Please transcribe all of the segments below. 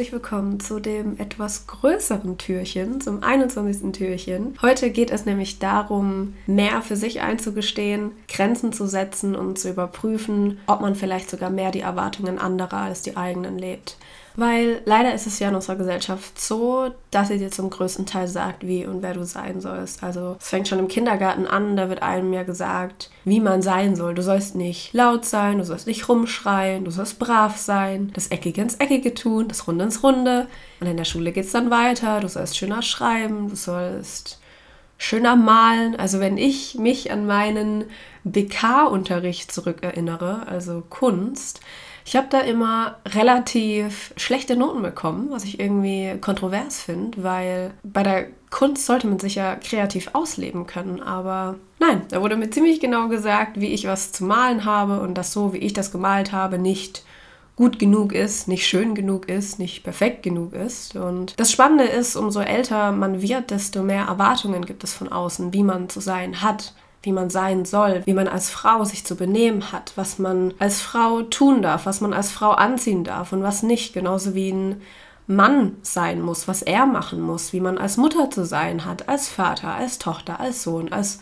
Herzlich willkommen zu dem etwas größeren Türchen, zum 21. Türchen. Heute geht es nämlich darum, mehr für sich einzugestehen, Grenzen zu setzen und zu überprüfen, ob man vielleicht sogar mehr die Erwartungen anderer als die eigenen lebt. Weil leider ist es ja in unserer Gesellschaft so, dass sie dir zum größten Teil sagt, wie und wer du sein sollst. Also es fängt schon im Kindergarten an, da wird einem ja gesagt, wie man sein soll. Du sollst nicht laut sein, du sollst nicht rumschreien, du sollst brav sein, das Eckige ins Eckige tun, das Runde ins Runde. Und in der Schule geht es dann weiter, du sollst schöner schreiben, du sollst schöner malen. Also wenn ich mich an meinen BK-Unterricht zurückerinnere, also Kunst, ich habe da immer relativ schlechte Noten bekommen, was ich irgendwie kontrovers finde, weil bei der Kunst sollte man sich ja kreativ ausleben können, aber nein, da wurde mir ziemlich genau gesagt, wie ich was zu malen habe und dass so, wie ich das gemalt habe, nicht gut genug ist, nicht schön genug ist, nicht perfekt genug ist. Und das Spannende ist, umso älter man wird, desto mehr Erwartungen gibt es von außen, wie man zu sein hat wie man sein soll, wie man als Frau sich zu benehmen hat, was man als Frau tun darf, was man als Frau anziehen darf und was nicht, genauso wie ein Mann sein muss, was er machen muss, wie man als Mutter zu sein hat, als Vater, als Tochter, als Sohn, als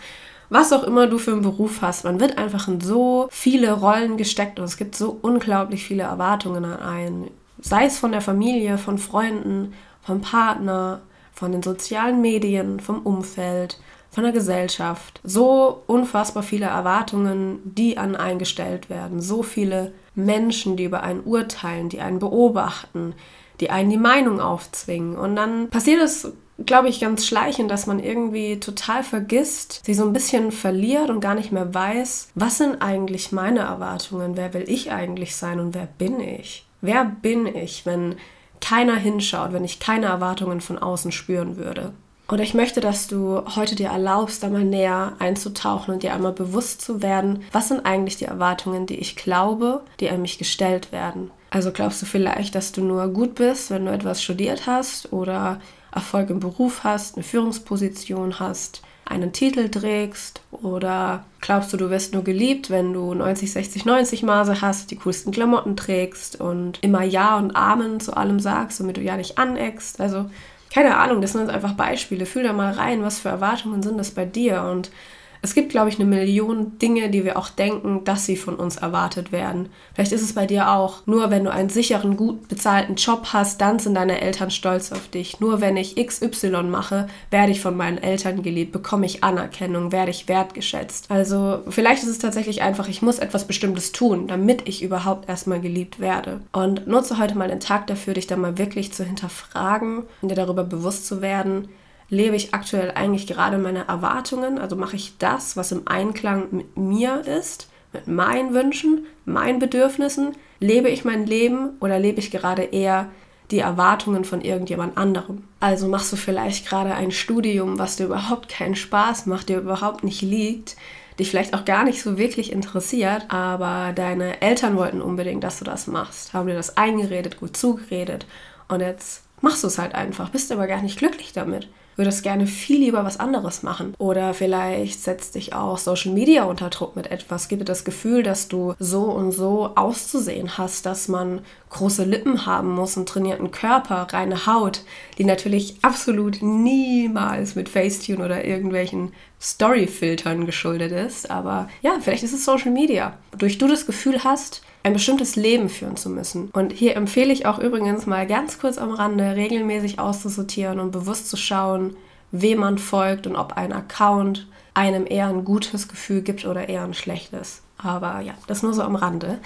was auch immer du für einen Beruf hast. Man wird einfach in so viele Rollen gesteckt und es gibt so unglaublich viele Erwartungen an einen. Sei es von der Familie, von Freunden, vom Partner, von den sozialen Medien, vom Umfeld, von der Gesellschaft. So unfassbar viele Erwartungen, die an einen gestellt werden. So viele Menschen, die über einen urteilen, die einen beobachten, die einen die Meinung aufzwingen. Und dann passiert es, glaube ich, ganz schleichend, dass man irgendwie total vergisst, sie so ein bisschen verliert und gar nicht mehr weiß, was sind eigentlich meine Erwartungen? Wer will ich eigentlich sein und wer bin ich? Wer bin ich, wenn keiner hinschaut, wenn ich keine Erwartungen von außen spüren würde? Und ich möchte, dass du heute dir erlaubst, einmal näher einzutauchen und dir einmal bewusst zu werden, was sind eigentlich die Erwartungen, die ich glaube, die an mich gestellt werden. Also glaubst du vielleicht, dass du nur gut bist, wenn du etwas studiert hast oder Erfolg im Beruf hast, eine Führungsposition hast, einen Titel trägst oder glaubst du, du wirst nur geliebt, wenn du 90, 60, 90 Maße hast, die coolsten Klamotten trägst und immer Ja und Amen zu allem sagst, damit du ja nicht aneckst. Also keine Ahnung, das sind jetzt einfach Beispiele. Fühl da mal rein, was für Erwartungen sind das bei dir und es gibt, glaube ich, eine Million Dinge, die wir auch denken, dass sie von uns erwartet werden. Vielleicht ist es bei dir auch, nur wenn du einen sicheren, gut bezahlten Job hast, dann sind deine Eltern stolz auf dich. Nur wenn ich XY mache, werde ich von meinen Eltern geliebt, bekomme ich Anerkennung, werde ich wertgeschätzt. Also vielleicht ist es tatsächlich einfach, ich muss etwas Bestimmtes tun, damit ich überhaupt erstmal geliebt werde. Und nutze heute mal den Tag dafür, dich da mal wirklich zu hinterfragen und dir darüber bewusst zu werden, lebe ich aktuell eigentlich gerade meine Erwartungen? Also mache ich das, was im Einklang mit mir ist, mit meinen Wünschen, meinen Bedürfnissen? Lebe ich mein Leben oder lebe ich gerade eher die Erwartungen von irgendjemand anderem? Also machst du vielleicht gerade ein Studium, was dir überhaupt keinen Spaß macht, dir überhaupt nicht liegt, dich vielleicht auch gar nicht so wirklich interessiert, aber deine Eltern wollten unbedingt, dass du das machst, haben dir das eingeredet, gut zugeredet und jetzt machst du es halt einfach, bist aber gar nicht glücklich damit würdest gerne viel lieber was anderes machen. Oder vielleicht setzt dich auch Social Media unter Druck mit etwas. Gib dir das Gefühl, dass du so und so auszusehen hast, dass man große Lippen haben muss, einen trainierten Körper, reine Haut, die natürlich absolut niemals mit Facetune oder irgendwelchen Story-Filtern geschuldet ist. Aber ja, vielleicht ist es Social Media. Durch du das Gefühl hast, ein bestimmtes Leben führen zu müssen. Und hier empfehle ich auch übrigens mal ganz kurz am Rande, regelmäßig auszusortieren und bewusst zu schauen, wem man folgt und ob ein Account einem eher ein gutes Gefühl gibt oder eher ein schlechtes. Aber ja, das nur so am Rande.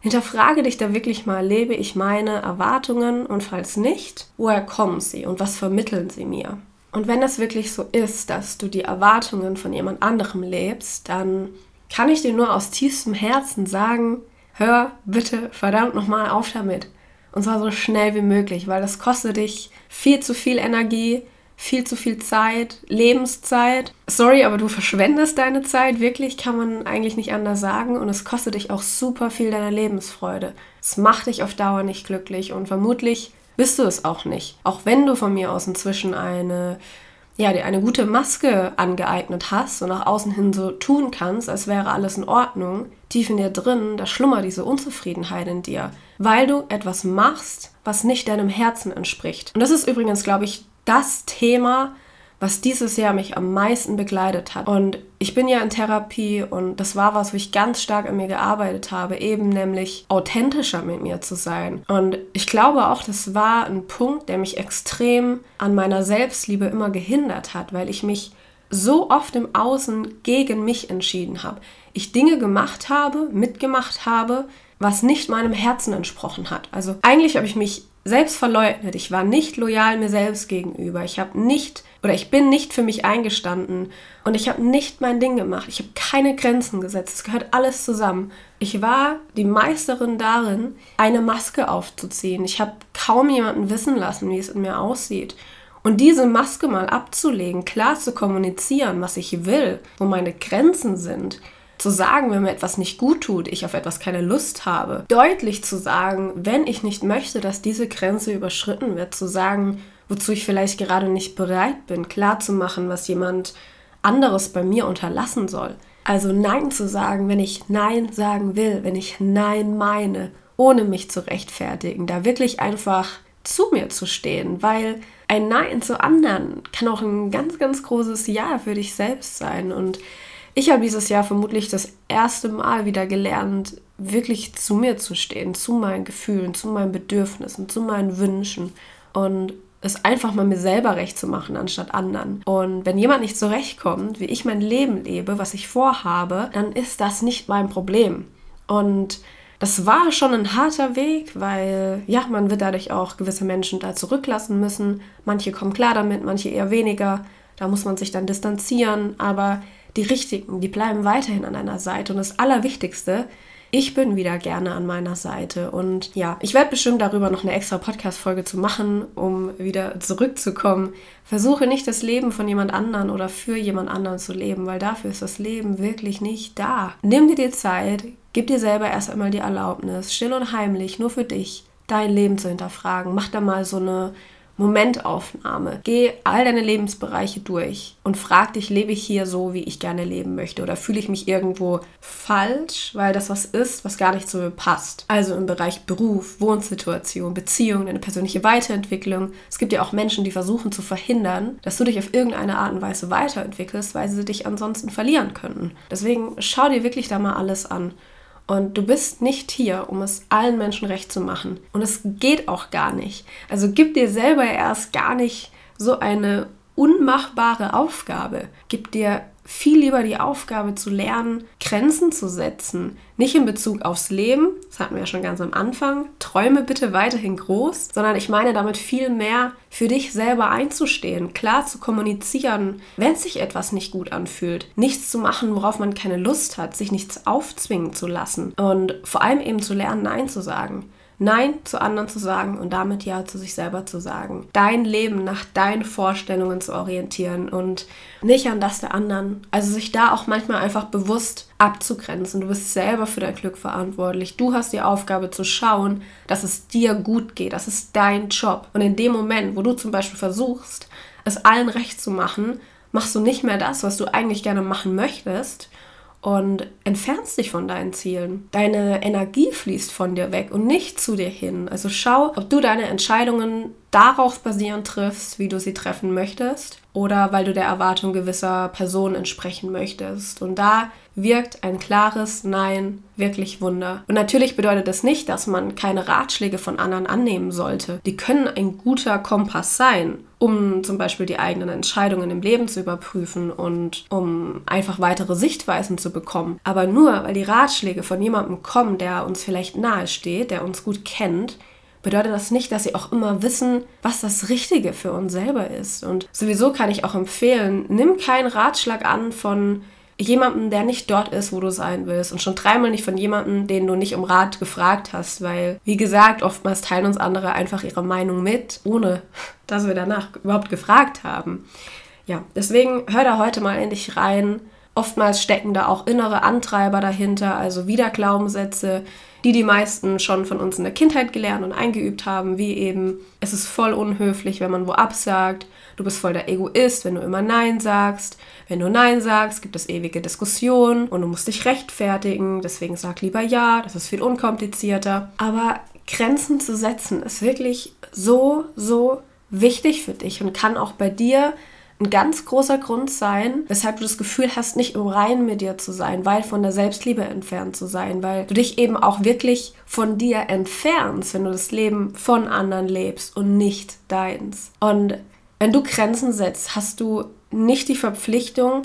Hinterfrage dich da wirklich mal, lebe ich meine Erwartungen und falls nicht, woher kommen sie und was vermitteln sie mir? Und wenn das wirklich so ist, dass du die Erwartungen von jemand anderem lebst, dann kann ich dir nur aus tiefstem Herzen sagen, hör bitte verdammt nochmal auf damit. Und zwar so schnell wie möglich, weil das kostet dich viel zu viel Energie, viel zu viel Zeit, Lebenszeit. Sorry, aber du verschwendest deine Zeit, wirklich kann man eigentlich nicht anders sagen. Und es kostet dich auch super viel deiner Lebensfreude. Es macht dich auf Dauer nicht glücklich und vermutlich bist du es auch nicht. Auch wenn du von mir aus inzwischen eine ja, dir eine gute Maske angeeignet hast und nach außen hin so tun kannst, als wäre alles in Ordnung, tief in dir drin, da schlummert diese Unzufriedenheit in dir, weil du etwas machst, was nicht deinem Herzen entspricht. Und das ist übrigens, glaube ich, das Thema, was dieses Jahr mich am meisten begleitet hat. Und ich bin ja in Therapie und das war was, wo ich ganz stark an mir gearbeitet habe, eben nämlich authentischer mit mir zu sein. Und ich glaube auch, das war ein Punkt, der mich extrem an meiner Selbstliebe immer gehindert hat, weil ich mich so oft im Außen gegen mich entschieden habe. Ich Dinge gemacht habe, mitgemacht habe, was nicht meinem Herzen entsprochen hat. Also eigentlich habe ich mich selbst verleugnet. Ich war nicht loyal mir selbst gegenüber. Ich habe nicht oder ich bin nicht für mich eingestanden und ich habe nicht mein Ding gemacht. Ich habe keine Grenzen gesetzt. Es gehört alles zusammen. Ich war die Meisterin darin, eine Maske aufzuziehen. Ich habe kaum jemanden wissen lassen, wie es in mir aussieht. Und diese Maske mal abzulegen, klar zu kommunizieren, was ich will, wo meine Grenzen sind, zu sagen, wenn mir etwas nicht gut tut, ich auf etwas keine Lust habe, deutlich zu sagen, wenn ich nicht möchte, dass diese Grenze überschritten wird, zu sagen, wozu ich vielleicht gerade nicht bereit bin, klarzumachen, was jemand anderes bei mir unterlassen soll. Also Nein zu sagen, wenn ich Nein sagen will, wenn ich Nein meine, ohne mich zu rechtfertigen, da wirklich einfach zu mir zu stehen, weil ein Nein zu anderen kann auch ein ganz, ganz großes Ja für dich selbst sein. Und ich habe dieses Jahr vermutlich das erste Mal wieder gelernt, wirklich zu mir zu stehen, zu meinen Gefühlen, zu meinen Bedürfnissen, zu meinen Wünschen. Und es einfach mal mir selber recht zu machen, anstatt anderen. Und wenn jemand nicht zurechtkommt, wie ich mein Leben lebe, was ich vorhabe, dann ist das nicht mein Problem. Und das war schon ein harter Weg, weil ja, man wird dadurch auch gewisse Menschen da zurücklassen müssen. Manche kommen klar damit, manche eher weniger. Da muss man sich dann distanzieren, aber die richtigen, die bleiben weiterhin an einer Seite. Und das Allerwichtigste ich bin wieder gerne an meiner Seite. Und ja, ich werde bestimmt darüber noch eine extra Podcast-Folge zu machen, um wieder zurückzukommen. Versuche nicht das Leben von jemand anderen oder für jemand anderen zu leben, weil dafür ist das Leben wirklich nicht da. Nimm dir die Zeit, gib dir selber erst einmal die Erlaubnis, still und heimlich, nur für dich, dein Leben zu hinterfragen. Mach da mal so eine Momentaufnahme. Geh all deine Lebensbereiche durch und frag dich, lebe ich hier so, wie ich gerne leben möchte? Oder fühle ich mich irgendwo falsch, weil das was ist, was gar nicht zu mir passt? Also im Bereich Beruf, Wohnsituation, Beziehung, deine persönliche Weiterentwicklung. Es gibt ja auch Menschen, die versuchen zu verhindern, dass du dich auf irgendeine Art und Weise weiterentwickelst, weil sie dich ansonsten verlieren könnten. Deswegen schau dir wirklich da mal alles an. Und du bist nicht hier, um es allen Menschen recht zu machen. Und es geht auch gar nicht. Also gib dir selber erst gar nicht so eine unmachbare Aufgabe. Gib dir viel lieber die Aufgabe zu lernen, Grenzen zu setzen. Nicht in Bezug aufs Leben, das hatten wir ja schon ganz am Anfang, träume bitte weiterhin groß, sondern ich meine damit viel mehr für dich selber einzustehen, klar zu kommunizieren, wenn sich etwas nicht gut anfühlt, nichts zu machen, worauf man keine Lust hat, sich nichts aufzwingen zu lassen und vor allem eben zu lernen, Nein zu sagen. Nein zu anderen zu sagen und damit Ja zu sich selber zu sagen. Dein Leben nach deinen Vorstellungen zu orientieren und nicht an das der anderen. Also sich da auch manchmal einfach bewusst abzugrenzen. Du bist selber für dein Glück verantwortlich. Du hast die Aufgabe zu schauen, dass es dir gut geht. Das ist dein Job. Und in dem Moment, wo du zum Beispiel versuchst, es allen recht zu machen, machst du nicht mehr das, was du eigentlich gerne machen möchtest, und entfernst dich von deinen Zielen. Deine Energie fließt von dir weg und nicht zu dir hin. Also schau, ob du deine Entscheidungen darauf basierend triffst, wie du sie treffen möchtest oder weil du der Erwartung gewisser Personen entsprechen möchtest. Und da wirkt ein klares Nein wirklich Wunder. Und natürlich bedeutet das nicht, dass man keine Ratschläge von anderen annehmen sollte. Die können ein guter Kompass sein, um zum Beispiel die eigenen Entscheidungen im Leben zu überprüfen und um einfach weitere Sichtweisen zu bekommen. Aber nur weil die Ratschläge von jemandem kommen, der uns vielleicht nahe steht, der uns gut kennt, bedeutet das nicht, dass sie auch immer wissen, was das Richtige für uns selber ist. Und sowieso kann ich auch empfehlen, nimm keinen Ratschlag an von jemandem, der nicht dort ist, wo du sein willst und schon dreimal nicht von jemandem, den du nicht um Rat gefragt hast, weil, wie gesagt, oftmals teilen uns andere einfach ihre Meinung mit, ohne dass wir danach überhaupt gefragt haben. Ja, deswegen hör da heute mal endlich rein. Oftmals stecken da auch innere Antreiber dahinter, also wieder Glaubenssätze, die die meisten schon von uns in der Kindheit gelernt und eingeübt haben, wie eben, es ist voll unhöflich, wenn man wo absagt, du bist voll der Egoist, wenn du immer Nein sagst, wenn du Nein sagst, gibt es ewige Diskussionen und du musst dich rechtfertigen, deswegen sag lieber Ja, das ist viel unkomplizierter. Aber Grenzen zu setzen ist wirklich so, so wichtig für dich und kann auch bei dir ein ganz großer Grund sein, weshalb du das Gefühl hast, nicht im Reinen mit dir zu sein, weil von der Selbstliebe entfernt zu sein, weil du dich eben auch wirklich von dir entfernst, wenn du das Leben von anderen lebst und nicht deins. Und wenn du Grenzen setzt, hast du nicht die Verpflichtung,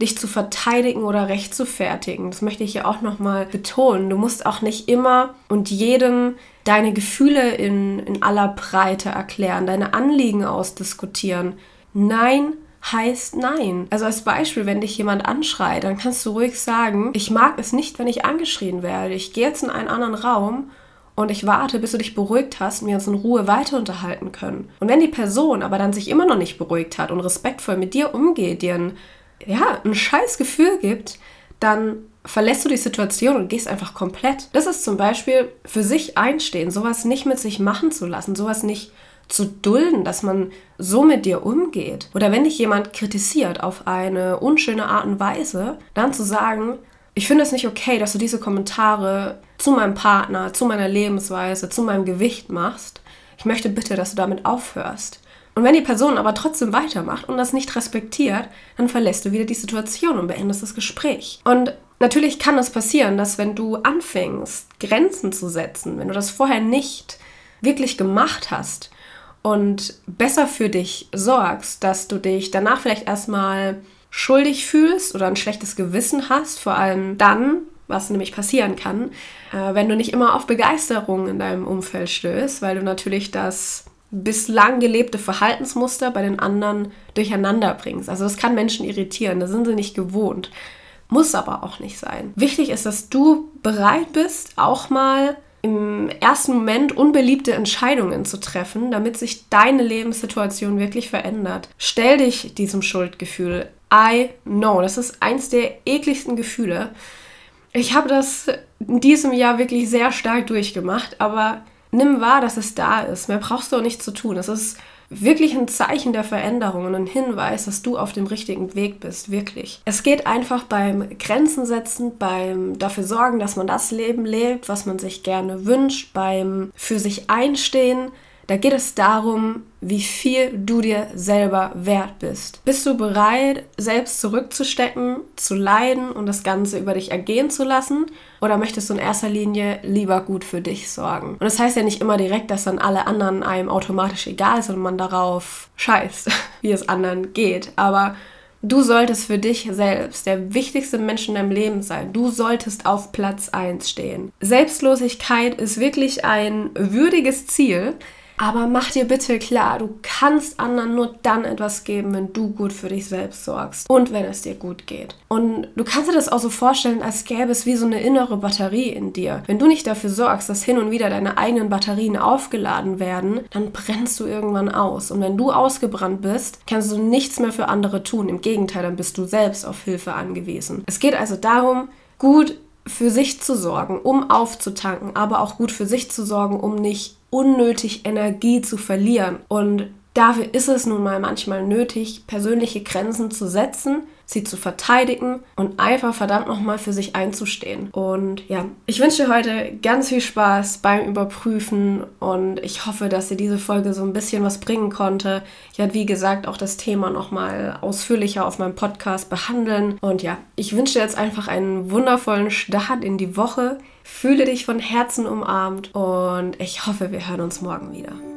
dich zu verteidigen oder recht zu fertigen. Das möchte ich ja auch nochmal betonen. Du musst auch nicht immer und jedem deine Gefühle in, in aller Breite erklären, deine Anliegen ausdiskutieren. Nein heißt Nein. Also als Beispiel, wenn dich jemand anschreit, dann kannst du ruhig sagen, ich mag es nicht, wenn ich angeschrien werde. Ich gehe jetzt in einen anderen Raum und ich warte, bis du dich beruhigt hast und wir uns in Ruhe weiter unterhalten können. Und wenn die Person aber dann sich immer noch nicht beruhigt hat und respektvoll mit dir umgeht, dir ein, ja, ein scheiß Gefühl gibt, dann verlässt du die Situation und gehst einfach komplett. Das ist zum Beispiel für sich einstehen, sowas nicht mit sich machen zu lassen, sowas nicht zu dulden, dass man so mit dir umgeht. Oder wenn dich jemand kritisiert auf eine unschöne Art und Weise, dann zu sagen, ich finde es nicht okay, dass du diese Kommentare zu meinem Partner, zu meiner Lebensweise, zu meinem Gewicht machst. Ich möchte bitte, dass du damit aufhörst. Und wenn die Person aber trotzdem weitermacht und das nicht respektiert, dann verlässt du wieder die Situation und beendest das Gespräch. Und natürlich kann es passieren, dass wenn du anfängst, Grenzen zu setzen, wenn du das vorher nicht wirklich gemacht hast und besser für dich sorgst, dass du dich danach vielleicht erstmal schuldig fühlst oder ein schlechtes Gewissen hast, vor allem dann, was nämlich passieren kann, äh, wenn du nicht immer auf Begeisterung in deinem Umfeld stößt, weil du natürlich das bislang gelebte Verhaltensmuster bei den anderen durcheinander bringst. Also das kann Menschen irritieren, da sind sie nicht gewohnt. Muss aber auch nicht sein. Wichtig ist, dass du bereit bist, auch mal im ersten Moment unbeliebte Entscheidungen zu treffen, damit sich deine Lebenssituation wirklich verändert. Stell dich diesem Schuldgefühl. I know, das ist eins der ekligsten Gefühle. Ich habe das in diesem Jahr wirklich sehr stark durchgemacht, aber nimm wahr, dass es da ist. Mehr brauchst du auch nicht zu tun. Es ist wirklich ein Zeichen der Veränderung und ein Hinweis, dass du auf dem richtigen Weg bist, wirklich. Es geht einfach beim Grenzen setzen, beim dafür sorgen, dass man das Leben lebt, was man sich gerne wünscht, beim für sich einstehen, da geht es darum, wie viel du dir selber wert bist. Bist du bereit, selbst zurückzustecken, zu leiden und das Ganze über dich ergehen zu lassen? Oder möchtest du in erster Linie lieber gut für dich sorgen? Und das heißt ja nicht immer direkt, dass dann alle anderen einem automatisch egal sind und man darauf scheißt, wie es anderen geht. Aber Du solltest für dich selbst der wichtigste Mensch in deinem Leben sein. Du solltest auf Platz 1 stehen. Selbstlosigkeit ist wirklich ein würdiges Ziel, aber mach dir bitte klar, du kannst anderen nur dann etwas geben, wenn du gut für dich selbst sorgst und wenn es dir gut geht. Und du kannst dir das auch so vorstellen, als gäbe es wie so eine innere Batterie in dir. Wenn du nicht dafür sorgst, dass hin und wieder deine eigenen Batterien aufgeladen werden, dann brennst du irgendwann aus. Und wenn du ausgebrannt bist, kannst du nichts mehr für andere tun. Im Gegenteil, dann bist du selbst auf Hilfe angewiesen. Es geht also darum, gut für sich zu sorgen, um aufzutanken, aber auch gut für sich zu sorgen, um nicht unnötig Energie zu verlieren. Und dafür ist es nun mal manchmal nötig, persönliche Grenzen zu setzen, sie zu verteidigen und einfach verdammt nochmal für sich einzustehen. Und ja, ich wünsche dir heute ganz viel Spaß beim Überprüfen und ich hoffe, dass dir diese Folge so ein bisschen was bringen konnte. Ich werde, wie gesagt, auch das Thema nochmal ausführlicher auf meinem Podcast behandeln. Und ja, ich wünsche dir jetzt einfach einen wundervollen Start in die Woche. Fühle dich von Herzen umarmt und ich hoffe, wir hören uns morgen wieder.